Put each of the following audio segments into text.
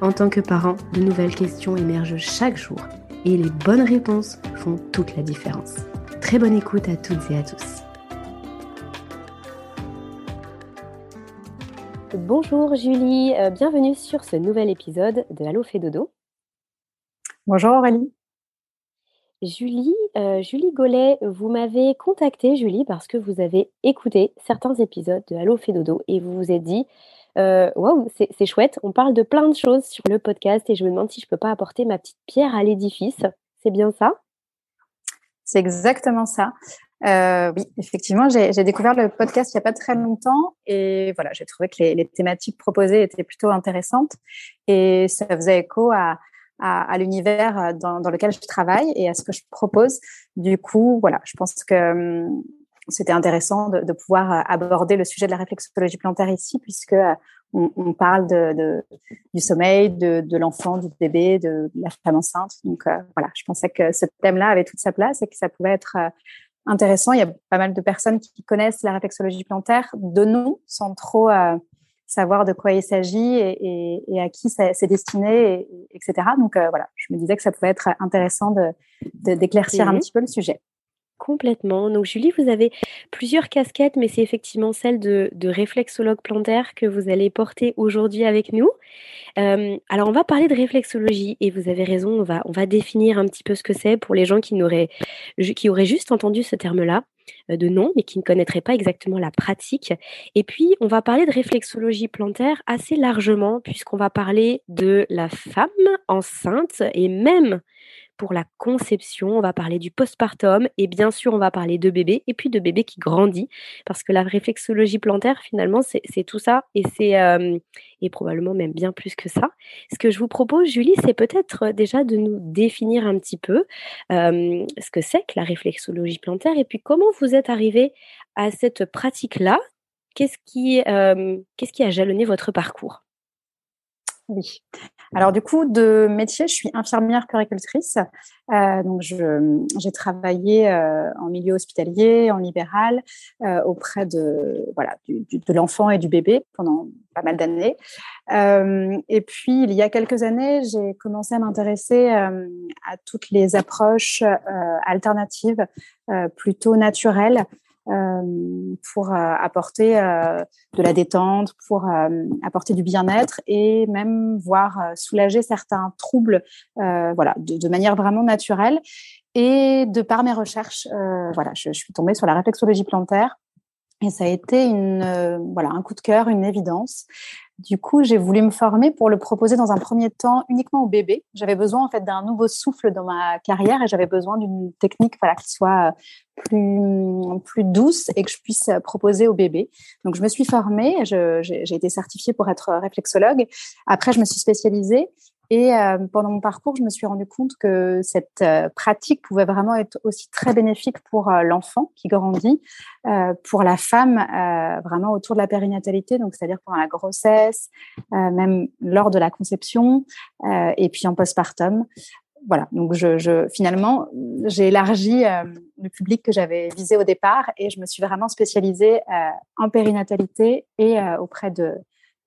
en tant que parent, de nouvelles questions émergent chaque jour et les bonnes réponses font toute la différence. Très bonne écoute à toutes et à tous. Bonjour Julie, euh, bienvenue sur ce nouvel épisode de Allo fait dodo. Bonjour Aurélie. Julie, euh, Julie Gollet, vous m'avez contacté Julie parce que vous avez écouté certains épisodes de Allo fait dodo et vous vous êtes dit euh, waouh, c'est chouette. On parle de plein de choses sur le podcast et je me demande si je peux pas apporter ma petite pierre à l'édifice. C'est bien ça? C'est exactement ça. Euh, oui, effectivement, j'ai découvert le podcast il n'y a pas très longtemps et voilà, j'ai trouvé que les, thématiques proposées étaient plutôt intéressantes et ça faisait écho à, l'univers dans, dans, lequel je travaille et à ce que je propose. Du coup, voilà, je pense que hum, c'était intéressant de, pouvoir euh, aborder le sujet de la réflexologie plantaire ici, puisque euh, on, parle de, du sommeil, de, l'enfant, du bébé, de la femme enceinte. Donc euh, voilà, je pensais que ce thème-là avait toute sa place et que ça pouvait être intéressant. Il y a pas mal de personnes qui connaissent la réflexologie plantaire de nom, sans trop savoir de quoi il s'agit et, à qui c'est destiné, etc. Donc voilà, je me disais que ça pouvait être intéressant d'éclaircir un petit peu le sujet. Complètement. Donc Julie, vous avez plusieurs casquettes, mais c'est effectivement celle de, réflexologue plantaire que vous allez porter aujourd'hui avec nous. Euh, alors on va parler de réflexologie et vous avez raison, on va, on va définir un petit peu ce que c'est pour les gens qui, n'auraient, qui auraient juste entendu ce terme-là euh, de nom, mais qui ne connaîtraient pas exactement la pratique. Et puis, on va parler de réflexologie plantaire assez largement, puisqu'on va parler de la femme enceinte et même pour la conception, on va parler du postpartum et bien sûr on va parler de bébé et puis de bébé qui grandit parce que la réflexologie plantaire finalement c'est tout ça et c'est et probablement même bien plus que ça. Ce que je vous propose Julie c'est peut-être déjà de nous définir un petit peu ce que c'est que la réflexologie plantaire et puis comment vous êtes arrivé à cette pratique là. Qu'est-ce qui a jalonné votre parcours? Oui. Alors du coup, de métier, je suis infirmière péricultrice. Euh, donc j'ai travaillé euh, en milieu hospitalier, en libéral, euh, auprès de voilà de l'enfant et du bébé pendant pas mal d'années. et puis il y a quelques années, j'ai commencé à m'intéresser à toutes les approches alternatives, plutôt naturelles. Euh, pour euh, apporter euh, de la détente, pour apporter du bien-être et même voir soulager certains troubles, voilà, de, manière vraiment naturelle. Et de par mes recherches, voilà, je, suis tombée sur la réflexologie plantaire et ça a été une, voilà, un coup de cœur, une évidence. Du coup, j'ai voulu me former pour le proposer dans un premier temps uniquement aux bébés. J'avais besoin en fait d'un nouveau souffle dans ma carrière et j'avais besoin d'une technique voilà qui soit plus plus douce et que je puisse proposer aux bébés. Donc je me suis formée, j'ai été certifiée pour être réflexologue. Après, je me suis spécialisée et euh, pendant mon parcours, je me suis rendu compte que cette euh, pratique pouvait vraiment être aussi très bénéfique pour euh, l'enfant qui grandit, pour la femme vraiment autour de la périnatalité, donc c'est-à-dire pendant la grossesse, même lors de la conception, et puis en postpartum. Voilà, donc je, je finalement j'ai élargi le public que j'avais visé au départ et je me suis vraiment spécialisée en périnatalité et auprès de,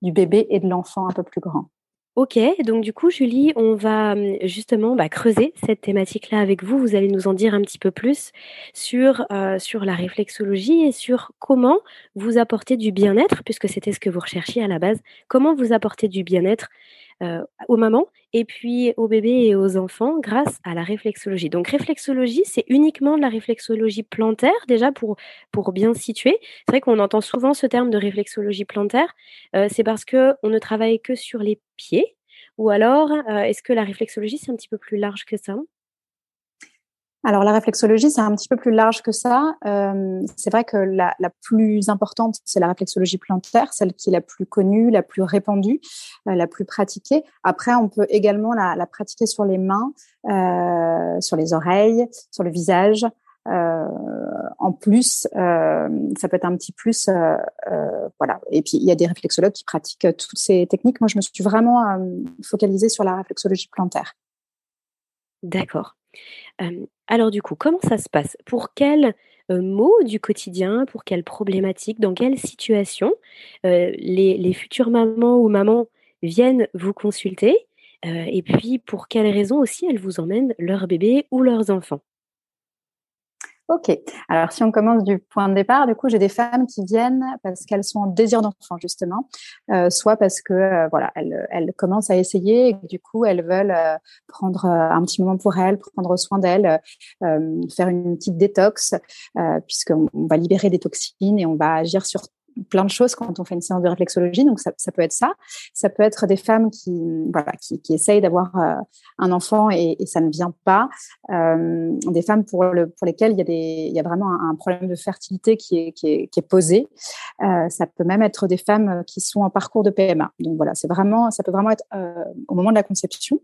du bébé et de l'enfant un peu plus grand. Ok, donc du coup, Julie, on va hum, justement bah, creuser cette thématique-là avec vous. Vous allez nous en dire un petit peu plus sur, euh, sur la réflexologie et sur comment vous apporter du bien-être, puisque c'était ce que vous recherchiez à la base, comment vous apporter du bien-être aux mamans et puis aux bébés et aux enfants grâce à la réflexologie. Donc réflexologie, c'est uniquement de la réflexologie plantaire déjà pour, pour bien situer. C'est vrai qu'on entend souvent ce terme de réflexologie plantaire. c'est parce qu'on ne travaille que sur les pieds ou alors est-ce que la réflexologie, c'est un petit peu plus large que ça? Alors la réflexologie, c'est un petit peu plus large que ça. Euh, c'est vrai que la, plus importante, c'est la réflexologie plantaire, celle qui est la plus connue, la plus répandue, euh, la plus pratiquée. Après, on peut également la, pratiquer sur les mains, euh, sur les oreilles, sur le visage. en plus, ça peut être un petit plus, voilà. Et puis il y a des réflexologues qui pratiquent toutes ces techniques. Moi, je me suis vraiment focalisée sur la réflexologie plantaire. D'accord alors du coup, comment ça se passe? Pour quels, mots du quotidien, pour quelles problématiques, dans quelle situation, les les futures mamans ou mamans viennent vous consulter? et puis pour quelles raisons aussi elles vous emmènent leurs bébés ou leurs enfants? Ok. Alors, si on commence du point de départ, du coup, j'ai des femmes qui viennent parce qu'elles sont en désir d'enfant, justement, euh, soit parce que euh, voilà, elles, commencent à essayer et du coup, elles veulent euh, prendre un petit moment pour elles, prendre soin d'elles, faire une petite détox, puisqu'on va libérer des toxines et on va agir sur plein de choses quand on fait une séance de réflexologie. Donc, ça, ça peut être ça. Ça peut être des femmes qui, voilà, qui, qui essayent d'avoir euh, un enfant et, ça ne vient pas. Euh, des femmes pour, le, pour lesquelles il y, a des, il y a vraiment un, problème de fertilité qui est, qui est, qui est posé. Euh, ça peut même être des femmes qui sont en parcours de PMA. Donc, voilà, c'est vraiment, ça peut vraiment être au moment de la conception.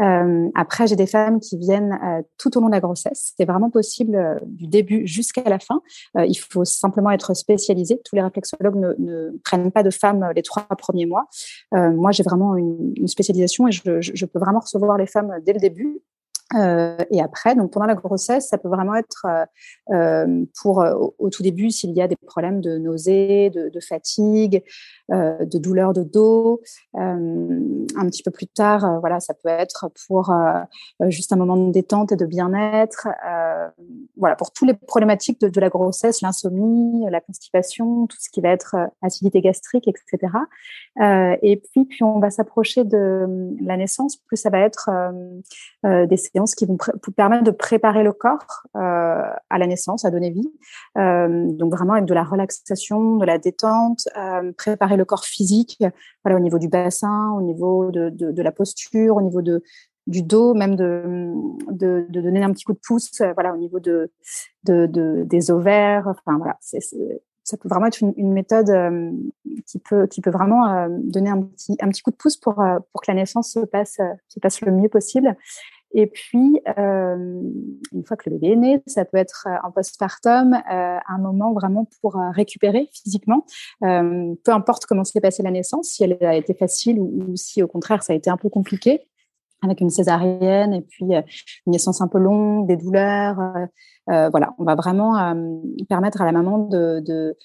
Euh, après, j'ai des femmes qui viennent euh, tout au long de la grossesse. C'est vraiment possible euh, du début jusqu'à la fin. il faut simplement être spécialisé. Tous les réflexologues ne, ne, prennent pas de femmes les trois premiers mois. moi, j'ai vraiment une, une, spécialisation et je, je, peux vraiment recevoir les femmes dès le début. Euh, et après, donc pendant la grossesse, ça peut vraiment être euh, euh pour au, tout début s'il y a des problèmes de nausées, de, fatigue, de douleurs de dos. un petit peu plus tard, voilà, ça peut être pour juste un moment de détente et de bien-être. voilà, pour toutes les problématiques de, de la grossesse, l'insomnie, la constipation, tout ce qui va être acidité gastrique, etc. et puis, puis on va s'approcher de la naissance, plus ça va être des qui vont permettre de préparer le corps euh, à la naissance, à donner vie. Euh, donc vraiment avec de la relaxation, de la détente, euh, préparer le corps physique, voilà au niveau du bassin, au niveau de, de, la posture, au niveau de du dos, même de, de, donner un petit coup de pouce, voilà, au niveau de, de, de des ovaires. Enfin voilà, c'est, ça peut vraiment être une, une méthode qui peut qui peut vraiment donner un petit un petit coup de pouce pour pour que la naissance se passe se passe le mieux possible. Et puis, euh, une fois que le bébé est né, ça peut être euh, en postpartum, euh, un moment vraiment pour euh, récupérer physiquement. Euh, peu importe comment s'est passée la naissance, si elle a été facile ou, ou, si au contraire ça a été un peu compliqué, avec une césarienne et puis une naissance un peu longue, des douleurs. voilà, on va vraiment permettre à la maman de, de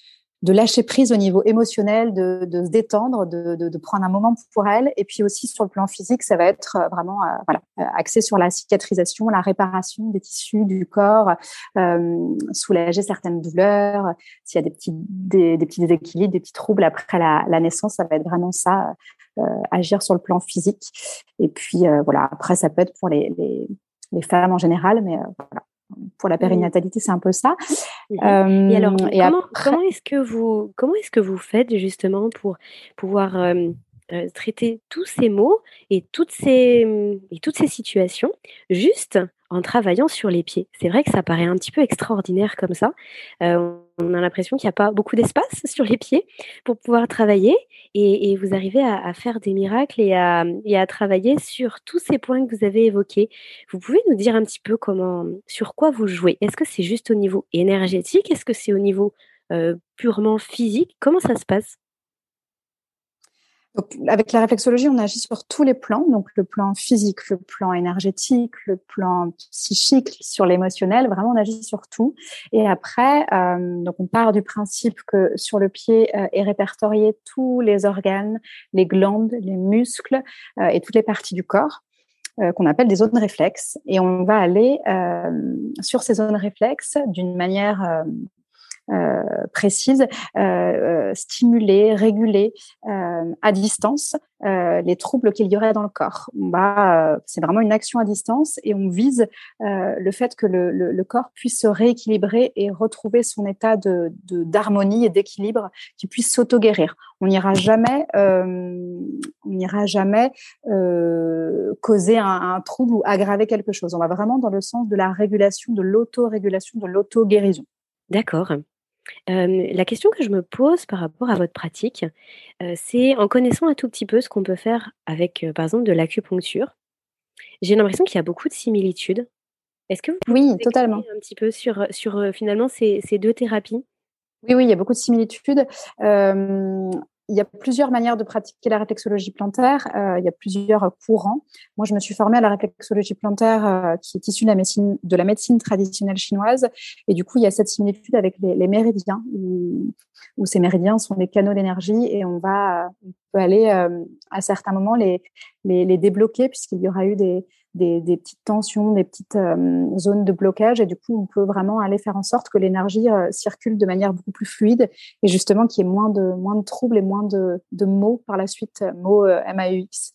de lâcher prise au niveau émotionnel, de, de se détendre, de, de, de, prendre un moment pour elle. Et puis aussi sur le plan physique, ça va être euh, vraiment euh, voilà, euh, axé sur la cicatrisation, la réparation des tissus du corps, euh, soulager certaines douleurs. S'il y a des petits, des, des, petits déséquilibres, des petits troubles après la, la naissance, ça va être vraiment ça, euh, agir sur le plan physique. Et puis voilà, après ça peut être pour les, les, les femmes en général, mais voilà pour la périnatalité, c'est un peu ça. et alors, comment, comment est-ce que vous comment est-ce que vous faites justement pour pouvoir euh, traiter tous ces mots et toutes ces et toutes ces situations juste en travaillant sur les pieds. C'est vrai que ça paraît un petit peu extraordinaire comme ça. Euh, on a l'impression qu'il n'y a pas beaucoup d'espace sur les pieds pour pouvoir travailler et, vous arrivez à, faire des miracles et à, travailler sur tous ces points que vous avez évoqués. Vous pouvez nous dire un petit peu comment, sur quoi vous jouez? Est-ce que c'est juste au niveau énergétique? Est-ce que c'est au niveau euh, purement physique? Comment ça se passe? Donc, avec la réflexologie, on agit sur tous les plans, donc le plan physique, le plan énergétique, le plan psychique, sur l'émotionnel. Vraiment, on agit sur tout. Et après, euh, donc on part du principe que sur le pied euh, est répertorié tous les organes, les glandes, les muscles euh, et toutes les parties du corps euh, qu'on appelle des zones réflexes. Et on va aller euh, sur ces zones réflexes d'une manière précise, stimuler, réguler à distance les troubles qu'il y aurait dans le corps. c'est vraiment une action à distance et on vise le fait que le, le, corps puisse se rééquilibrer et retrouver son état de d'harmonie et d'équilibre, qui puisse s'auto-guérir. On n'ira jamais, on n'ira jamais causer un, un trouble ou aggraver quelque chose. On va vraiment dans le sens de la régulation, de l'auto-régulation, de l'auto-guérison. D'accord. La question que je me pose par rapport à votre pratique, c'est en connaissant un tout petit peu ce qu'on peut faire avec, par exemple, de l'acupuncture, j'ai l'impression qu'il y a beaucoup de similitudes. Est-ce que vous pouvez oui, totalement. un petit peu sur, sur finalement ces, ces, deux thérapies? Oui, oui, il y a beaucoup de similitudes il y a plusieurs manières de pratiquer la réflexologie plantaire. Euh, il y a plusieurs courants. Moi, je me suis formée à la réflexologie plantaire euh, qui est issue de la, médecine, de la médecine traditionnelle chinoise. Et du coup, il y a cette similitude avec les, les méridiens, où, où, ces méridiens sont des canaux d'énergie et on va, on peut aller euh, à certains moments les, les, les débloquer puisqu'il y aura eu des, des, des, petites tensions, des petites euh, zones de blocage. Et du coup, on peut vraiment aller faire en sorte que l'énergie euh, circule de manière beaucoup plus fluide et justement qu'il y ait moins de, moins de troubles et moins de, de mots par la suite, euh, mots MAUX.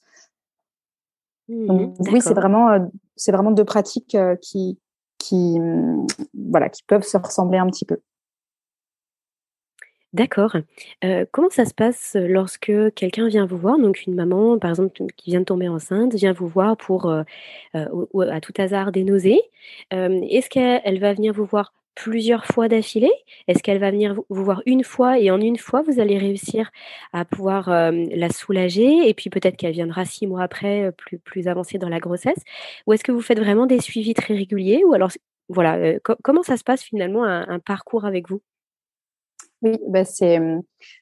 Mmh, Donc, oui, c'est vraiment, c'est vraiment deux pratiques qui, qui, voilà, qui peuvent se ressembler un petit peu. D'accord. comment ça se passe lorsque quelqu'un vient vous voir, donc une maman, par exemple, qui vient de tomber enceinte, vient vous voir pour, ou à tout hasard des nausées? est-ce qu'elle va venir vous voir plusieurs fois d'affilée? Est-ce qu'elle va venir vous voir une fois et en une fois, vous allez réussir à pouvoir, la soulager et puis peut-être qu'elle viendra six mois après, plus plus avancée dans la grossesse? Ou est-ce que vous faites vraiment des suivis très réguliers? Ou alors voilà, comment ça se passe finalement un parcours avec vous? Oui, bah c'est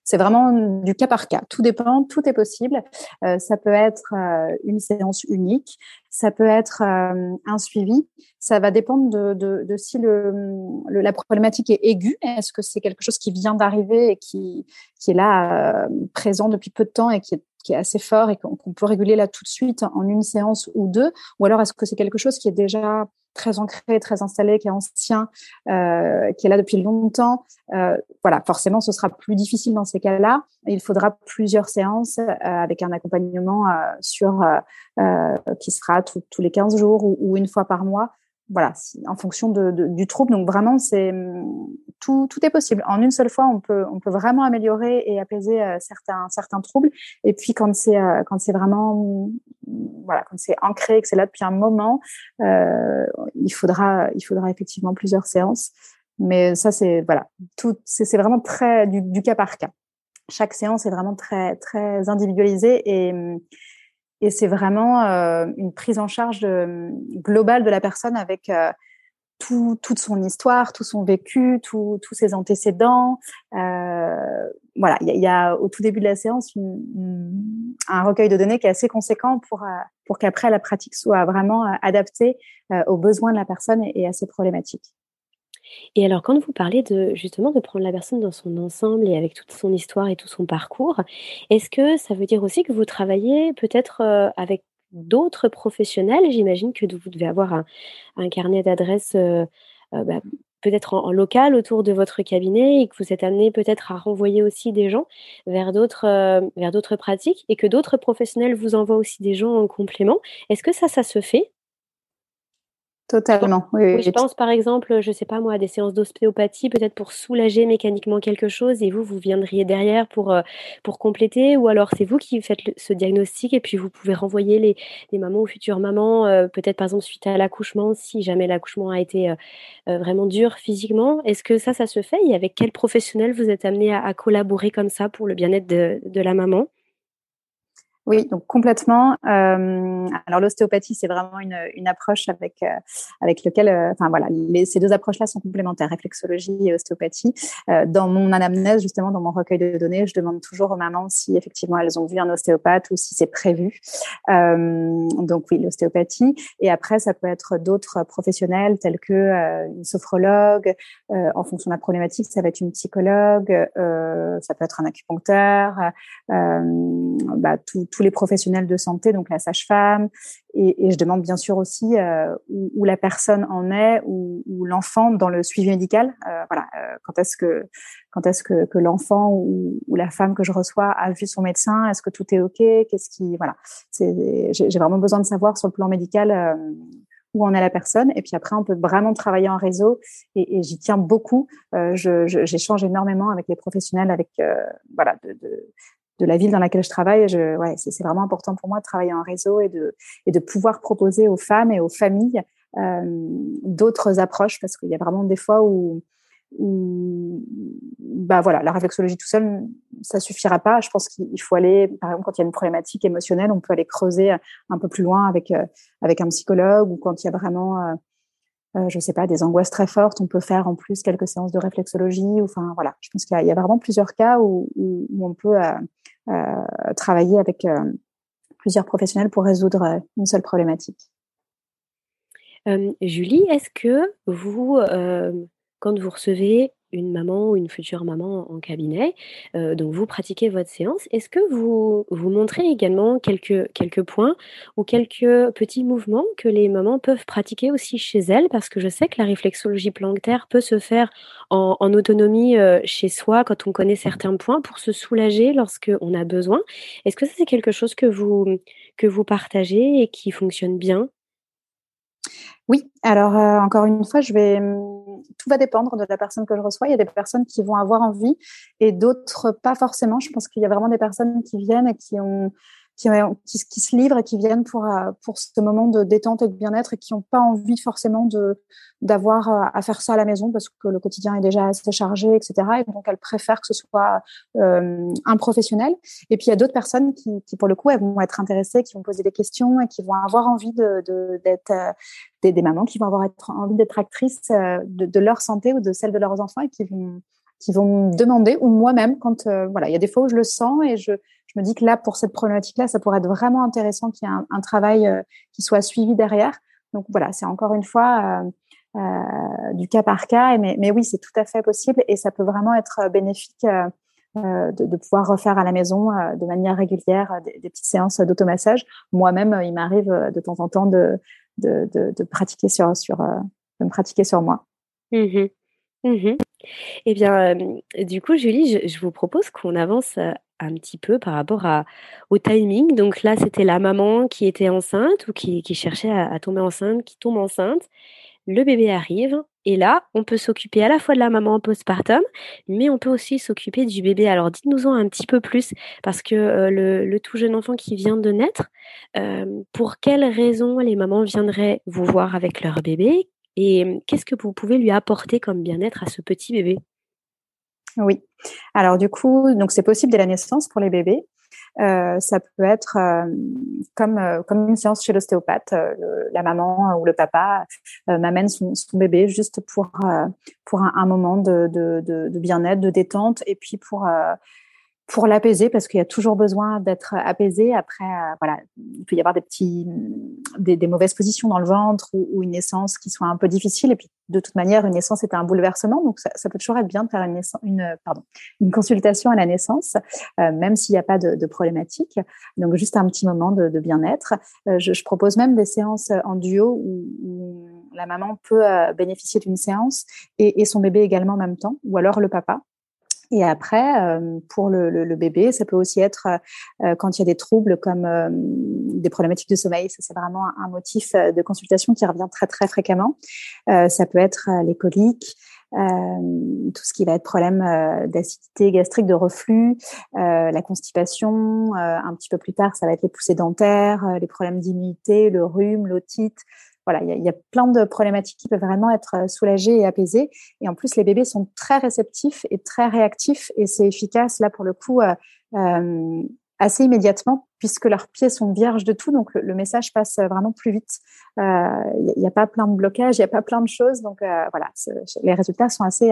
c'est vraiment du cas par cas. Tout dépend, tout est possible. Euh, ça peut être euh, une séance unique, ça peut être euh, un suivi. Ça va dépendre de, de, si le, le, la problématique est aiguë. Est-ce que c'est quelque chose qui vient d'arriver et qui qui est là présent depuis peu de temps et qui est qui est assez fort et qu'on peut réguler là tout de suite en une séance ou deux, ou alors est-ce que c'est quelque chose qui est déjà très ancré, très installé, qui est ancien, euh, qui est là depuis longtemps, euh, voilà, forcément, ce sera plus difficile dans ces cas-là. Il faudra plusieurs séances euh, avec un accompagnement sur qui sera tous les 15 jours ou, ou, une fois par mois voilà, en fonction de, de, du trouble. Donc vraiment, c'est tout, tout est possible. En une seule fois, on peut, on peut vraiment améliorer et apaiser euh, certains, certains troubles. Et puis quand c'est, euh, quand c'est vraiment, voilà, quand c'est ancré, que c'est là depuis un moment, euh, il faudra, il faudra effectivement plusieurs séances. Mais ça, c'est voilà, tout, c'est vraiment très du, du cas par cas. Chaque séance est vraiment très, très individualisée et et c'est vraiment euh, une prise en charge euh, globale de la personne avec euh, tout, toute son histoire, tout son vécu, tous ses antécédents. voilà, il y, y, a au tout début de la séance une, un recueil de données qui est assez conséquent pour, pour qu'après la pratique soit vraiment adaptée aux besoins de la personne et à ses problématiques. Et alors, quand vous parlez de justement de prendre la personne dans son ensemble et avec toute son histoire et tout son parcours, est-ce que ça veut dire aussi que vous travaillez peut-être euh, avec d'autres professionnels? J'imagine que vous devez avoir un, carnet d'adresses euh, euh, bah, peut-être en, en, local autour de votre cabinet et que vous êtes amené peut-être à renvoyer aussi des gens vers d'autres vers d'autres pratiques et que d'autres professionnels vous envoient aussi des gens en complément. Est-ce que ça, ça se fait? Totalement. Oui, oui, je pense par exemple, je sais pas moi, à des séances d'ostéopathie, peut-être pour soulager mécaniquement quelque chose, et vous, vous viendriez derrière pour, euh, pour compléter, ou alors c'est vous qui faites le, ce diagnostic, et puis vous pouvez renvoyer les, les mamans ou futures mamans, euh, peut-être par exemple suite à l'accouchement, si jamais l'accouchement a été euh, euh vraiment dur physiquement. Est-ce que ça, ça se fait Et avec quel professionnel vous êtes amené à, à collaborer comme ça pour le bien-être de, de la maman? Oui, donc complètement. Euh, alors l'ostéopathie, c'est vraiment une, une, approche avec euh, avec lequel, euh, enfin voilà, les, ces deux approches-là sont complémentaires, réflexologie et ostéopathie. Euh, dans mon anamnèse, justement, dans mon recueil de données, je demande toujours aux mamans si effectivement elles ont vu un ostéopathe ou si c'est prévu. Euh, donc oui, l'ostéopathie. Et après, ça peut être d'autres professionnels tels que une sophrologue. en fonction de la problématique, ça va être une psychologue. ça peut être un acupuncteur. bah, tout tous les professionnels de santé, donc la sage-femme, et, je demande bien sûr aussi où, la personne en est, ou, l'enfant dans le suivi médical. voilà, quand est-ce que quand est-ce que, l'enfant ou, la femme que je reçois a vu son médecin Est-ce que tout est ok Qu'est-ce qui voilà J'ai vraiment besoin de savoir sur le plan médical où en est la personne. Et puis après, on peut vraiment travailler en réseau et, j'y tiens beaucoup. Euh, J'échange énormément avec les professionnels, avec euh, voilà de, de, la ville dans laquelle je travaille. C'est vraiment important pour moi de travailler en réseau et de, pouvoir proposer aux femmes et aux familles euh, d'autres approches parce qu'il y a vraiment des fois où bah voilà, la réflexologie tout seul, ça suffira pas. Je pense qu'il faut aller, par exemple, quand il y a une problématique émotionnelle, on peut aller creuser un peu plus loin avec euh, avec un psychologue ou quand il y a vraiment, euh, euh, je sais pas, des angoisses très fortes, on peut faire en plus quelques séances de réflexologie. Enfin voilà, je pense qu'il y, a vraiment plusieurs cas où, où, on peut travailler avec plusieurs professionnels pour résoudre une seule problématique. Julie, est-ce que vous quand vous recevez une maman ou une future maman en cabinet, donc vous pratiquez votre séance, est-ce que vous vous montrez également quelques, quelques points ou quelques petits mouvements que les mamans peuvent pratiquer aussi chez elles? Parce que je sais que la réflexologie planctaire peut se faire en, autonomie chez soi quand on connaît certains points pour se soulager lorsqu'on a besoin. Est-ce que c'est quelque chose que vous, que vous partagez et qui fonctionne bien? Oui, alors euh, encore une fois, hum, tout va dépendre de la personne que je reçois. Il y a des personnes qui vont avoir envie et d'autres pas forcément. Je pense qu'il y a vraiment des personnes qui viennent et qui ont qui, qui, se livrent et qui viennent pour, euh, pour ce moment de détente et de bien-être et qui n'ont pas envie forcément de d'avoir euh, à faire ça à la maison parce que le quotidien est déjà assez chargé, etc. Et donc, elles préfèrent que ce soit euh, un professionnel. Et puis, il y a d'autres personnes qui, qui, pour le coup, elles vont être intéressées, qui vont poser des questions et qui vont avoir envie de, d'être des, des, mamans qui vont avoir envie d'être actrices de, de, leur santé ou de celle de leurs enfants et qui vont qui vont me demander ou moi-même quand voilà il y a des fois où je le sens et je je me dis que là, pour cette problématique-là, ça pourrait être vraiment intéressant qu'il y ait un, travail euh, qui soit suivi derrière. Donc voilà, c'est encore une fois euh, euh, du cas par cas, mais, mais oui, c'est tout à fait possible et ça peut vraiment être bénéfique de, pouvoir refaire à la maison de manière régulière des, petites séances d'automassage. Moi-même, il m'arrive de temps en temps de, de, pratiquer sur, sur, de me pratiquer sur moi. Mmh mmh eh bien, du coup, Julie, je vous propose qu'on avance un petit peu par rapport au timing. Donc là, c'était la maman qui était enceinte ou qui, cherchait à, tomber enceinte, qui tombe enceinte. Le bébé arrive et là, on peut s'occuper à la fois de la maman postpartum, mais on peut aussi s'occuper du bébé. Alors dites-nous-en un petit peu plus parce que euh, le, tout jeune enfant qui vient de naître, pour quelles raisons les mamans viendraient vous voir avec leur bébé? Et qu'est-ce que vous pouvez lui apporter comme bien-être à ce petit bébé? Oui. Alors du coup, donc c'est possible dès la naissance pour les bébés. Euh, ça peut être euh, comme euh, comme une séance chez l'ostéopathe. la maman ou le papa m'amène son, bébé juste pour pour un, moment de, de, de bien-être, de détente, et puis pour pour l'apaiser parce qu'il y a toujours besoin d'être apaisé. Après, euh, voilà, il peut y avoir des petits, des, des mauvaises positions dans le ventre ou, une naissance qui soit un peu difficile. Et puis, de toute manière, une naissance est un bouleversement, donc ça, ça peut toujours être bien de faire une, naissance, une, pardon, une consultation à la naissance, euh, même s'il n'y a pas de, de, problématique. Donc, juste un petit moment de, de bien-être. Euh, je, je, propose même des séances en duo où, où la maman peut bénéficier d'une séance et, et son bébé également en même temps, ou alors le papa. Et après, euh, pour le, bébé, ça peut aussi être euh, quand il y a des troubles comme euh, des problématiques de sommeil. Ça, c'est vraiment un, motif de consultation qui revient très, très fréquemment. ça peut être les coliques, tout ce qui va être problème d'acidité gastrique, de reflux, la constipation. un petit peu plus tard, ça va être les poussées dentaires, les problèmes d'immunité, le rhume, l'otite voilà, il y, a plein de problématiques qui peuvent vraiment être euh, soulagées et apaisées. Et en plus, les bébés sont très réceptifs et très réactifs et c'est efficace là pour le coup euh, euh, assez immédiatement puisque leurs pieds sont vierges de tout, donc le, message passe vraiment plus vite. Il n'y a, pas plein de blocages, il n'y a pas plein de choses, donc voilà, les résultats sont assez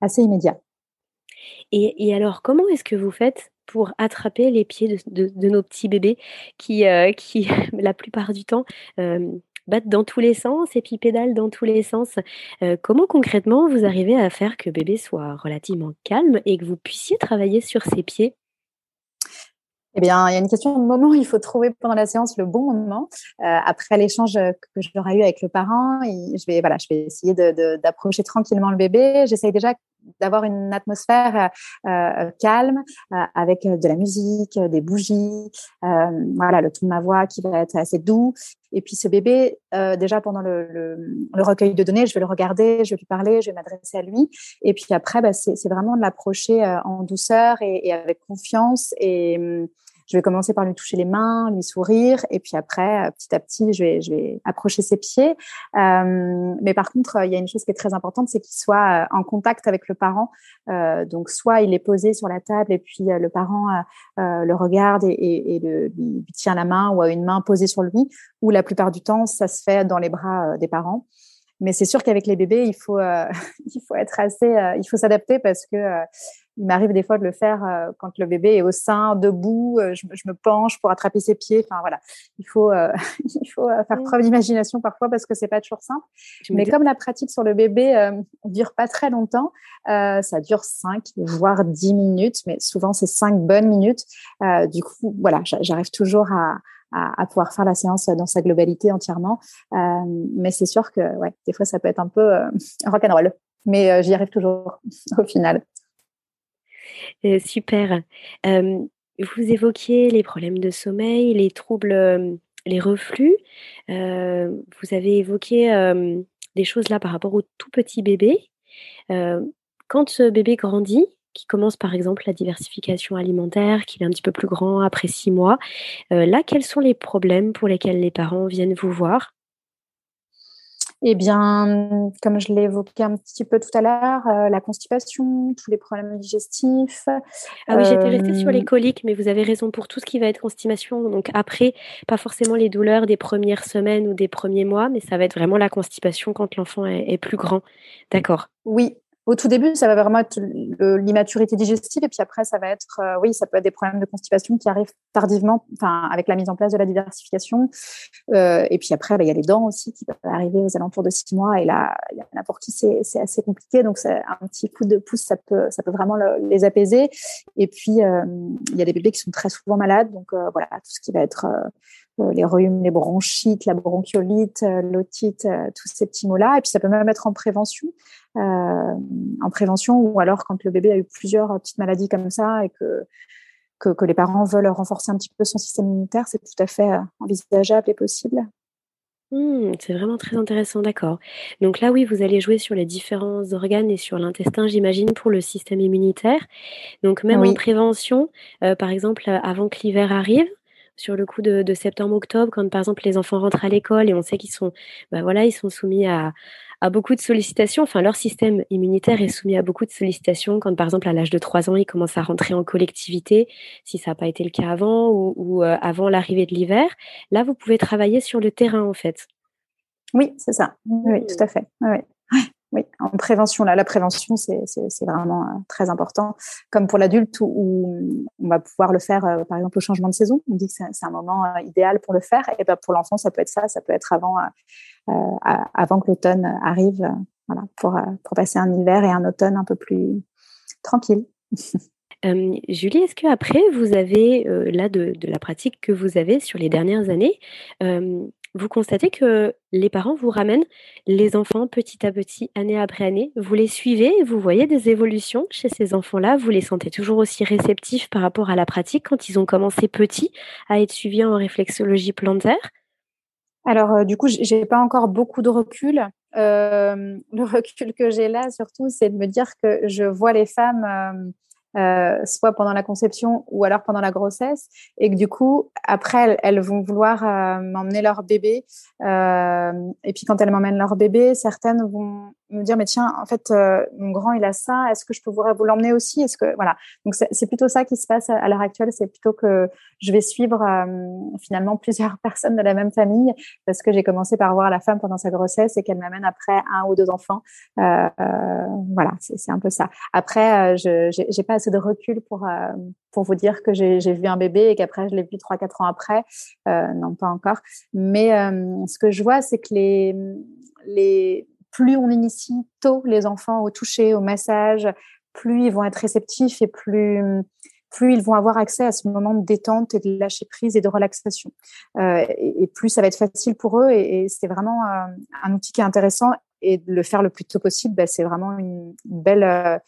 assez immédiats. Et, alors, comment est-ce que vous faites pour attraper les pieds de, nos petits bébés qui, qui la plupart du temps, battent dans tous les sens et puis pédalent dans tous les sens. Euh, comment concrètement vous arrivez à faire que bébé soit relativement calme et que vous puissiez travailler sur ses pieds? Eh bien, il y a une question de moment. Il faut trouver pendant la séance le bon moment. Euh, après l'échange que j'aurai eu avec le parent, je vais, voilà, je vais essayer d'approcher tranquillement le bébé. J'essaye déjà d'avoir une atmosphère euh, calme euh, avec de la musique, des bougies, voilà, le ton de ma voix qui va être assez doux. Et puis ce bébé, déjà pendant le, le, recueil de données, je vais le regarder, je vais lui parler, je vais m'adresser à lui. Et puis après, bah, c'est vraiment de l'approcher en douceur et, et, avec confiance et hum, je vais commencer par lui toucher les mains, lui sourire, et puis après, euh, petit à petit, je vais, je vais approcher ses pieds. Euh, mais par contre, il y a une chose qui est très importante, c'est qu'il soit euh, en contact avec le parent. Euh, donc, soit il est posé sur la table et puis le parent le regarde et, et, et le, lui, tient la main ou a une main posée sur lui, ou la plupart du temps, ça se fait dans les bras des parents. Mais c'est sûr qu'avec les bébés, il faut, il faut être assez, il faut s'adapter parce que il m'arrive des fois de le faire euh, quand le bébé est au sein, debout, euh, je, me penche pour attraper ses pieds. Enfin voilà, il faut, euh, il faut faire preuve d'imagination parfois parce que c'est pas toujours simple. Mais comme la pratique sur le bébé dure pas très longtemps, ça dure 5 voire 10 minutes, mais souvent c'est 5 bonnes minutes. du coup, voilà, j'arrive toujours à, à, pouvoir faire la séance dans sa globalité entièrement. mais c'est sûr que ouais, des fois ça peut être un peu rock'n'roll, mais j'y arrive toujours au final. Euh, super. vous évoquiez les problèmes de sommeil, les troubles, les reflux. vous avez évoqué des choses là par rapport au tout petit bébé. quand ce bébé grandit, qui commence par exemple la diversification alimentaire, qu'il est un petit peu plus grand après six mois, là, quels sont les problèmes pour lesquels les parents viennent vous voir? Eh bien, comme je l'ai évoqué un petit peu tout à l'heure, euh, la constipation, tous les problèmes digestifs. Ah oui, j'étais restée sur les euh, coliques, mais vous avez raison pour tout ce qui va être constipation. Donc après, pas forcément les douleurs des premières semaines ou des premiers mois, mais ça va être vraiment la constipation quand l'enfant est plus grand. D'accord. Oui, au tout début, ça va vraiment être l'immaturité digestive, et puis après, ça va être, euh, oui, ça peut être des problèmes de constipation qui arrivent tardivement, enfin, avec la mise en place de la diversification. Euh, et puis après, bah, il y a les dents aussi qui peuvent arriver aux alentours de six mois, et là, il y en a pour qui c'est assez compliqué, donc un petit coup de pouce, ça peut, vraiment les apaiser. Et puis, euh, il y a des bébés qui sont très souvent malades, donc voilà, tout ce qui va être les rhumes, les bronchites, la bronchiolite, euh, l'otite, euh, tous ces petits mots-là. Et puis ça peut même être en prévention, en prévention ou alors quand le bébé a eu plusieurs petites maladies comme ça et que, que, les parents veulent renforcer un petit peu son système immunitaire, c'est tout à fait envisageable et possible. Mmh, c'est vraiment très intéressant, d'accord. Donc là, oui, vous allez jouer sur les différents organes et sur l'intestin, j'imagine, pour le système immunitaire. Donc même en prévention, par exemple, avant que l'hiver arrive, sur le coup de, septembre-octobre, quand par exemple les enfants rentrent à l'école et on sait qu'ils sont, bah voilà, ils sont soumis à, beaucoup de sollicitations. Enfin, leur système immunitaire est soumis à beaucoup de sollicitations quand par exemple à l'âge de 3 ans, ils commencent à rentrer en collectivité, si ça n'a pas été le cas avant ou, euh, avant l'arrivée de l'hiver. Là, vous pouvez travailler sur le terrain en fait. Oui, c'est ça. Oui, tout à fait. Oui. Oui, en prévention, là, la prévention, c'est vraiment euh, très important. Comme pour l'adulte, où, on va pouvoir le faire, euh, par exemple, au changement de saison. On dit que c'est un moment euh, idéal pour le faire. Et ben, pour l'enfant, ça peut être ça. Ça peut être avant, avant que l'automne arrive, voilà, pour, pour passer un hiver et un automne un peu plus tranquille. Julie, est-ce que après vous avez, là, de, de, la pratique que vous avez sur les dernières années, vous constatez que les parents vous ramènent les enfants petit à petit, année après année. Vous les suivez vous voyez des évolutions chez ces enfants-là? Vous les sentez toujours aussi réceptifs par rapport à la pratique quand ils ont commencé petits à être suivis en réflexologie plantaire? Alors, euh, du coup, j'ai pas encore beaucoup de recul. Euh, le recul que j'ai là, surtout, c'est de me dire que je vois les femmes. Euh, soit pendant la conception ou alors pendant la grossesse, et que du coup, après, elles, vont vouloir euh, m'emmener leur bébé. Euh, et puis quand elles m'emmènent leur bébé, certaines vont me dire mais tiens en fait euh, mon grand il a ça est-ce que je peux vous, l'emmener aussi? Est-ce que voilà. Donc c'est plutôt ça qui se passe à, l'heure actuelle. C'est plutôt que je vais suivre euh, finalement plusieurs personnes de la même famille parce que j'ai commencé par voir la femme pendant sa grossesse et qu'elle m'amène après un ou deux enfants. Euh, voilà c'est un peu ça. Après je j'ai pas assez de recul pour pour vous dire que j'ai vu un bébé et qu'après je l'ai vu trois quatre ans après. Non pas encore. Mais ce que je vois c'est que les les plus on initie tôt les enfants au toucher, au massage, plus ils vont être réceptifs et plus plus ils vont avoir accès à ce moment de détente et de lâcher prise et de relaxation. Euh, et, plus ça va être facile pour eux. Et, c'est vraiment euh, un outil qui est intéressant. Et de le faire le plus tôt possible, bah, c'est vraiment une, belle, euh,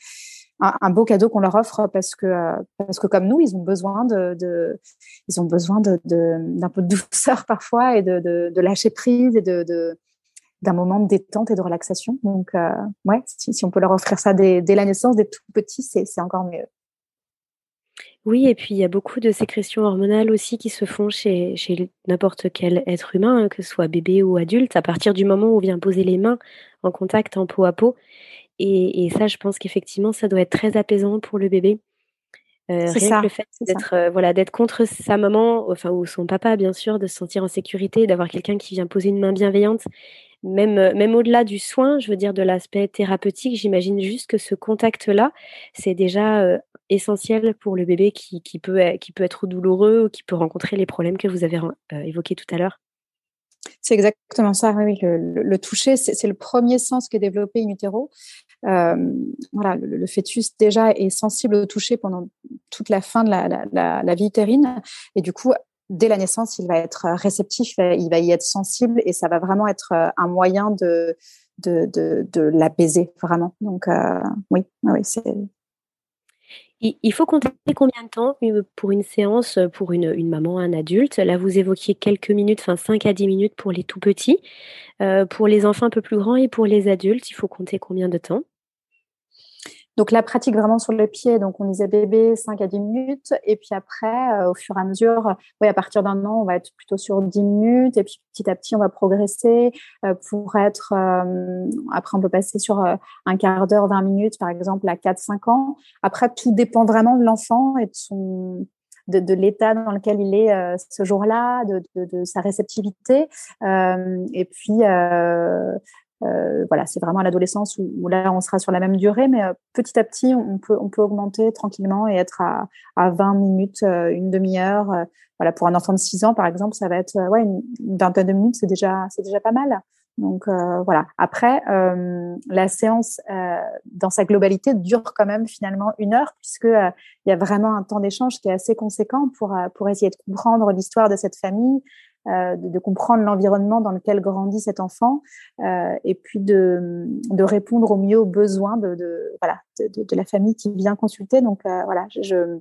un, beau cadeau qu'on leur offre parce que parce que comme nous, ils ont besoin de, de ils ont besoin de d'un peu de douceur parfois et de, de, lâcher prise et de, d'un moment de détente et de relaxation. Donc, ouais, si, si, on peut leur offrir ça dès, dès la naissance, dès tout petits, c'est encore mieux. Oui, et puis il y a beaucoup de sécrétions hormonales aussi qui se font chez, chez n'importe quel être humain, hein, que ce soit bébé ou adulte, à partir du moment où on vient poser les mains en contact, en peau à peau. Et, ça, je pense qu'effectivement, ça doit être très apaisant pour le bébé. Euh, rien ça, que le fait d'être euh, voilà, d'être contre sa maman, enfin ou son papa bien sûr, de se sentir en sécurité, d'avoir quelqu'un qui vient poser une main bienveillante, même, euh, même au-delà du soin, je veux dire de l'aspect thérapeutique, j'imagine juste que ce contact-là, c'est déjà essentiel pour le bébé qui, qui, peut, qui peut être douloureux ou qui peut rencontrer les problèmes que vous avez évoqués tout à l'heure. C'est exactement ça, oui. Le, toucher, c'est le premier sens qui est développé in utero. Euh, voilà, le, fœtus déjà est sensible au toucher pendant toute la fin de la, la, vie utérine. Et du coup, dès la naissance, il va être réceptif, il va y être sensible et ça va vraiment être euh, un moyen de, l'apaiser, vraiment. Donc, euh, oui, oui c'est il faut compter combien de temps euh, pour une séance euh, pour une, maman, un adulte? Là, vous évoquiez quelques minutes, enfin 5 à 10 minutes pour les tout petits. Euh, pour les enfants un peu plus grands et pour les adultes, il faut compter combien de temps? Donc la pratique vraiment sur le pied, donc on disait bébé 5 à 10 minutes, et puis après, euh, au fur et à mesure, oui, à partir d'un an, on va être plutôt sur 10 minutes, et puis petit à petit, on va progresser euh, pour être, euh, après, on peut passer sur un quart d'heure, 20 minutes, par exemple, à 4-5 ans. Après, tout dépend vraiment de l'enfant et de son, de, de l'état dans lequel il est ce jour-là, de, de, de, sa réceptivité. Euh, et puis, euh, euh, voilà, c'est vraiment à l'adolescence où, là on sera sur la même durée, mais euh, petit à petit on peut on peut augmenter tranquillement et être à, à 20 minutes, euh, une demi-heure. voilà, pour un enfant de 6 ans par exemple, ça va être ouais une, vingtaine de minutes, c'est déjà c'est déjà pas mal. Donc voilà. Après, la séance dans sa globalité dure quand même finalement une heure puisque il y a vraiment un temps d'échange qui est assez conséquent pour pour essayer de comprendre l'histoire de cette famille, euh, de, comprendre l'environnement dans lequel grandit cet enfant euh, et puis de, de, répondre au mieux aux besoins de, de voilà de, de, la famille qui vient consulter. Donc euh, voilà, je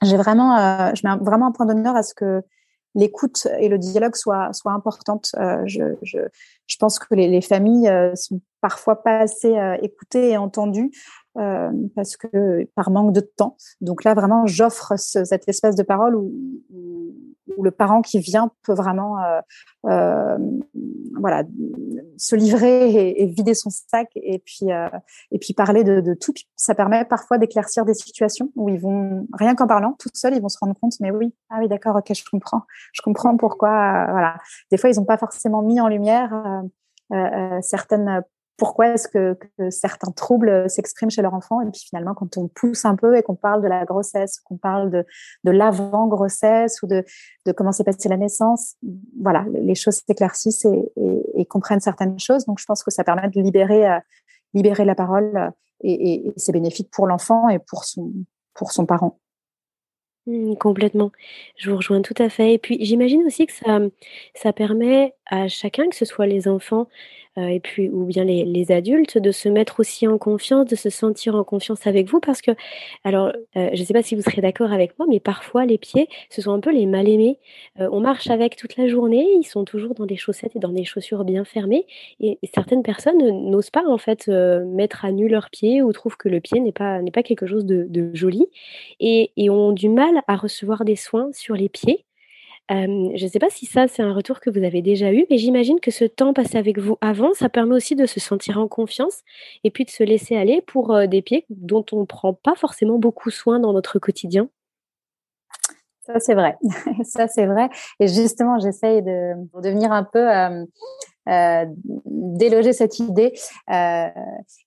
j'ai vraiment je mets vraiment un point d'honneur à ce que l'écoute et le dialogue soient soient importantes. je, je, je pense que les, les familles sont parfois pas assez écoutées et entendues. Euh, parce que par manque de temps. Donc là, vraiment, j'offre cette espèce de parole où, où, le parent qui vient peut vraiment, euh, euh, voilà, se livrer et, vider son sac et puis et puis parler de, de, tout. Ça permet parfois d'éclaircir des situations où ils vont rien qu'en parlant, tout seuls, ils vont se rendre compte. Mais oui, ah oui, d'accord, ok, je comprends, je comprends pourquoi. voilà, des fois, ils n'ont pas forcément mis en lumière. Euh, certaines pourquoi est-ce que, certains troubles s'expriment chez leur enfant. Et puis finalement, quand on pousse un peu et qu'on parle de la grossesse, qu'on parle de, de l'avant-grossesse ou de, de comment s'est passée la naissance, voilà, les choses s'éclaircissent et, comprennent certaines choses. Donc je pense que ça permet de libérer, euh, libérer la parole euh, et, c'est bénéfique pour l'enfant et pour son, pour son parent. Mmh, complètement. Je vous rejoins tout à fait et puis j'imagine aussi que ça, ça permet à chacun, que ce soit les enfants, et puis ou bien les adultes, de se mettre aussi en confiance, de se sentir en confiance avec vous parce que alors, euh, je ne sais pas si vous serez d'accord avec moi, mais parfois les pieds, ce sont un peu les mal aimés. Heu, on marche avec toute la journée, ils sont toujours dans des chaussettes et dans des chaussures bien fermées et certaines personnes n'osent pas en fait, mettre à nu leurs pieds ou trouvent que le pied n'est pas n'est pas quelque chose de joli et ont du mal à recevoir des soins sur les pieds je ne sais pas si ça, c'est un retour que vous avez déjà eu, mais j'imagine que ce temps passé avec vous avant, ça permet aussi de se sentir en confiance et puis de se laisser aller pour, des pieds dont on ne prend pas forcément beaucoup soin dans notre quotidien. Ça, c'est vrai. ça, c'est vrai. Et justement, j'essaye de devenir un peu déloger cette idée euh,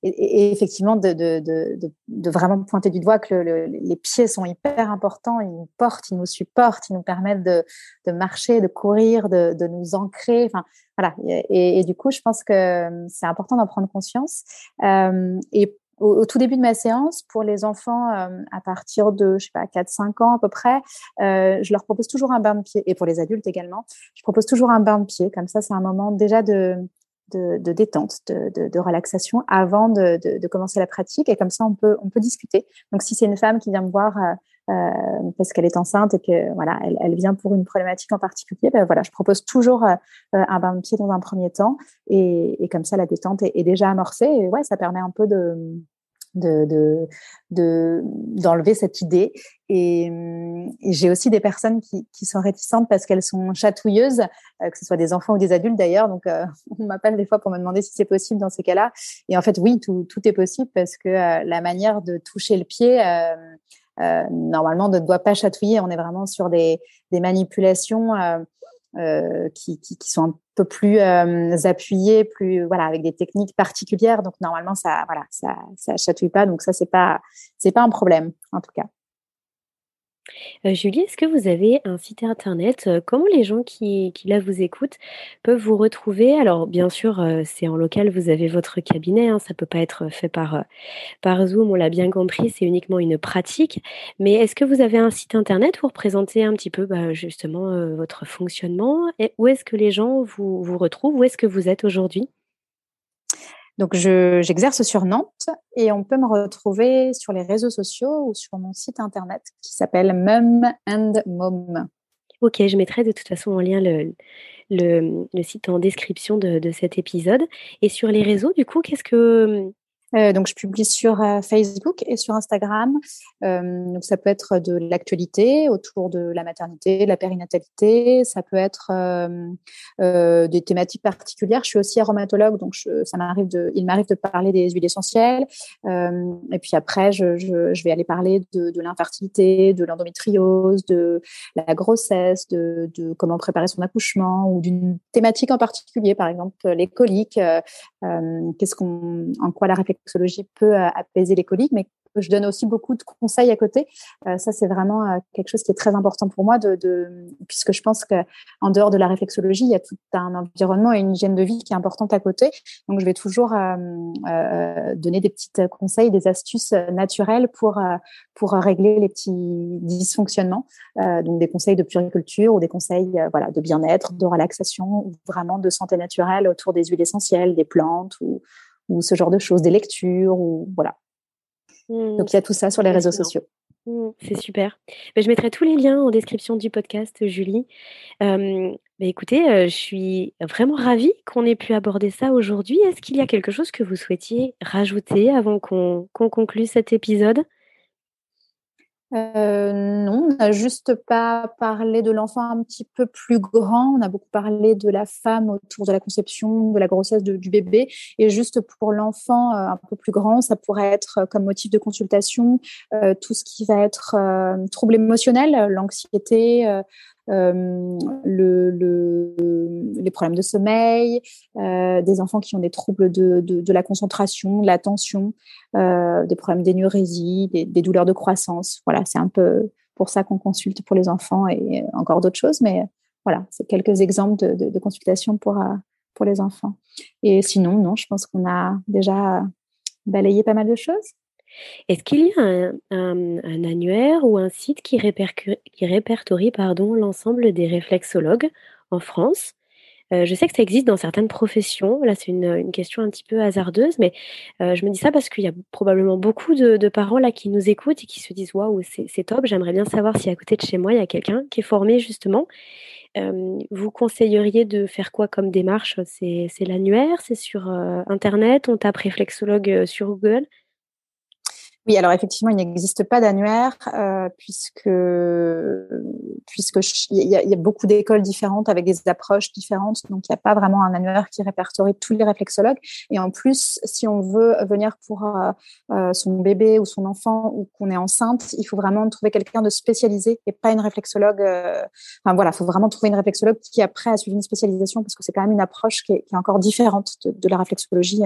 et, et, effectivement de, de, de, de, vraiment pointer du doigt que le, les pieds sont hyper importants, ils nous portent, ils nous supportent, ils nous permettent de, marcher, de courir, de, de nous ancrer. Enfin, voilà. Et, et, du coup, je pense que c'est important d'en prendre conscience. Euh, et au, tout début de ma séance, pour les enfants à partir de, je sais pas, 4-5 ans à peu près, je leur propose toujours un bain de pied, et pour les adultes également, je propose toujours un bain de pied. Comme ça, c'est un moment déjà de, de, détente, de, de, relaxation avant de, de, commencer la pratique. Et comme ça, on peut, on peut discuter. Donc, si c'est une femme qui vient me voir euh, parce qu'elle est enceinte et que voilà, elle, elle, vient pour une problématique en particulier, ben voilà, je propose toujours euh, un bain de pied dans un premier temps et, et comme ça, la détente est, est, déjà amorcée. Et ouais, ça permet un peu de de d'enlever de, cette idée et, et j'ai aussi des personnes qui, qui sont réticentes parce qu'elles sont chatouilleuses euh, que ce soit des enfants ou des adultes d'ailleurs donc euh, on m'appelle des fois pour me demander si c'est possible dans ces cas-là et en fait oui tout, tout est possible parce que la manière de toucher le pied euh, normalement ne doit pas chatouiller. On est vraiment sur des, des manipulations euh, euh, qui, qui, qui, sont un peu plus appuyées, plus voilà, avec des techniques particulières. Donc normalement ça, voilà, ça, ça chatouille pas. Donc ça c'est pas, c'est pas un problème en tout cas. Euh, Julie, est-ce que vous avez un site internet? Euh, comment les gens qui qui là vous écoutent peuvent vous retrouver? Alors bien sûr, heu, c'est en local, vous avez votre cabinet, hein, ça peut pas être fait par, par Zoom, on l'a bien compris, c'est uniquement une pratique. Mais est-ce que vous avez un site internet pour présenter un petit peu, bah, justement, votre fonctionnement? Où est-ce que les gens vous vous retrouvent? Où est-ce que vous êtes aujourd'hui? Donc, j'exerce sur Nantes et on peut me retrouver sur les réseaux sociaux ou sur mon site internet qui s'appelle Mum and Mom. Ok, je mettrai de toute façon en lien le, site en description de, de, cet épisode. Et sur les réseaux, du coup, qu'est-ce que euh, donc, je publie sur euh, Facebook et sur Instagram. Euh, donc, ça peut être de l'actualité autour de la maternité, de la périnatalité. Ça peut être des thématiques particulières. Je suis aussi aromatologue, donc ça m'arrive de, il m'arrive de parler des huiles essentielles. et puis après, je, vais aller parler de, de l'infertilité, de l'endométriose, de la grossesse, de, de, comment préparer son accouchement ou d'une thématique en particulier, par exemple les coliques. Qu'est-ce qu'on, en quoi la réflexion réflexologie peut euh, apaiser les coliques, mais je donne aussi beaucoup de conseils à côté. Euh, ça, c'est vraiment euh, quelque chose qui est très important pour moi, puisque je pense que en dehors de la réflexologie, il y a tout un environnement et une hygiène de vie qui est importante à côté. Donc, je vais toujours donner des petits conseils, des astuces naturelles pour pour régler les petits dysfonctionnements. donc, des conseils de puriculture ou des conseils voilà de bien-être, de relaxation, ou vraiment de santé naturelle autour des huiles essentielles, des plantes ou ou ce genre de choses, des lectures ou voilà. Mmh. Donc il y a tout ça sur les réseaux sociaux. Mmh, c'est super. Bah, je mettrai tous les liens en description du podcast, Julie. Euh, écoutez, je suis vraiment ravie qu'on ait pu aborder ça aujourd'hui. Est-ce qu'il y a quelque chose que vous souhaitiez rajouter avant qu'on conclue cet épisode? Euh, non, on n'a juste pas parlé de l'enfant un petit peu plus grand. On a beaucoup parlé de la femme autour de la conception, de la grossesse du bébé. Et juste pour l'enfant euh, un peu plus grand, ça pourrait être euh, comme motif de consultation tout ce qui va être trouble émotionnel, l'anxiété, euh, le, le, les problèmes de sommeil, euh, des enfants qui ont des troubles de, de, la concentration, de l'attention, euh, des problèmes d'énurésie, des, douleurs de croissance. Voilà, c'est un peu pour ça qu'on consulte pour les enfants et encore d'autres choses, mais voilà, c'est quelques exemples de, de, de consultation pour, pour les enfants. Et sinon, non, je pense qu'on a déjà balayé pas mal de choses. Est-ce qu'il y a un, annuaire ou un site qui, répertorie l'ensemble des réflexologues en France? Euh, Je sais que ça existe dans certaines professions. Là, c'est une, question un petit peu hasardeuse, mais euh, je me dis ça parce qu'il y a probablement beaucoup de, de, parents là qui nous écoutent et qui se disent waouh, c'est top. J'aimerais bien savoir si à côté de chez moi il y a quelqu'un qui est formé justement. Euh, vous conseilleriez de faire quoi comme démarche? C'est l'annuaire? C'est sur Internet? On tape réflexologue sur Google? Oui, alors effectivement, il n'existe pas d'annuaire euh, puisque puisque il y, a beaucoup d'écoles différentes avec des approches différentes, donc il n'y a pas vraiment un annuaire qui répertorie tous les réflexologues. Et en plus, si on veut venir pour euh, euh son bébé ou son enfant ou qu'on est enceinte, il faut vraiment trouver quelqu'un de spécialisé et pas une réflexologue. Euh, enfin voilà, il faut vraiment trouver une réflexologue qui après a suivi une spécialisation parce que c'est quand même une approche qui est, qui est encore différente de, de la réflexologie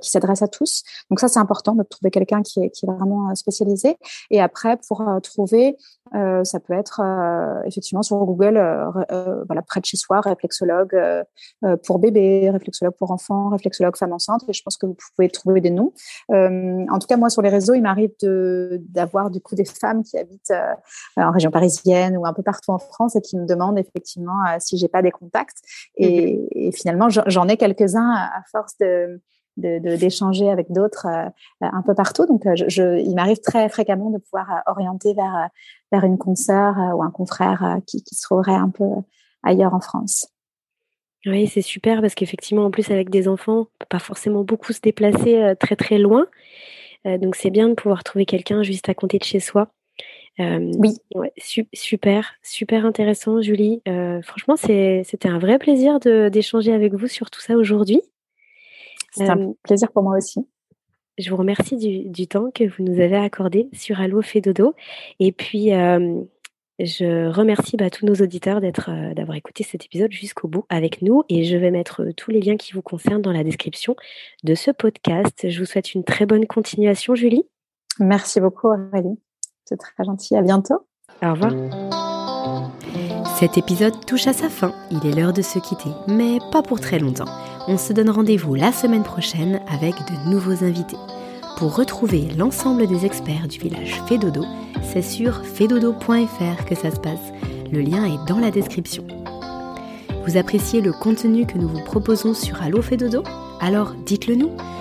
qui s'adresse à tous. Donc ça, c'est important de trouver quelqu'un qui est, qui est vraiment spécialisé. Et après, pour trouver, ça peut être effectivement sur Google, voilà, près de chez soi, réflexologue pour bébé, réflexologue pour enfants, réflexologue femme enceinte. Et je pense que vous pouvez trouver des noms. en tout cas, moi, sur les réseaux, il m'arrive d'avoir du coup des femmes qui habitent en région parisienne ou un peu partout en France et qui me demandent effectivement si j'ai pas des contacts. Et, mmh et finalement, j'en ai quelques-uns à force de d'échanger avec d'autres euh, un peu partout. Donc, euh, je, il m'arrive très fréquemment de pouvoir euh, orienter vers, vers une consoeur ou un confrère qui, qui, se trouverait un peu ailleurs en France. Oui, c'est super parce qu'effectivement, en plus, avec des enfants, pas forcément beaucoup se déplacer très très loin. donc, c'est bien de pouvoir trouver quelqu'un juste à côté de chez soi. oui. Ouais, super, super intéressant, Julie. franchement, c'était un vrai plaisir d'échanger avec vous sur tout ça aujourd'hui. C'est un plaisir pour moi aussi. Je vous remercie du, temps que vous nous avez accordé sur Allo Fait Dodo. Et puis, je remercie bah, tous nos auditeurs d'être, d'avoir écouté cet épisode jusqu'au bout avec nous. Et je vais mettre tous les liens qui vous concernent dans la description de ce podcast. Je vous souhaite une très bonne continuation, Julie. Merci beaucoup, Aurélie. C'est très gentil. À bientôt. Au revoir. Cet épisode touche à sa fin. Il est l'heure de se quitter, mais pas pour très longtemps. On se donne rendez-vous la semaine prochaine avec de nouveaux invités. Pour retrouver l'ensemble des experts du village Fédodo, c'est sur fedodo.fr que ça se passe. Le lien est dans la description. Vous appréciez le contenu que nous vous proposons sur Allo Fédodo? Alors dites-le nous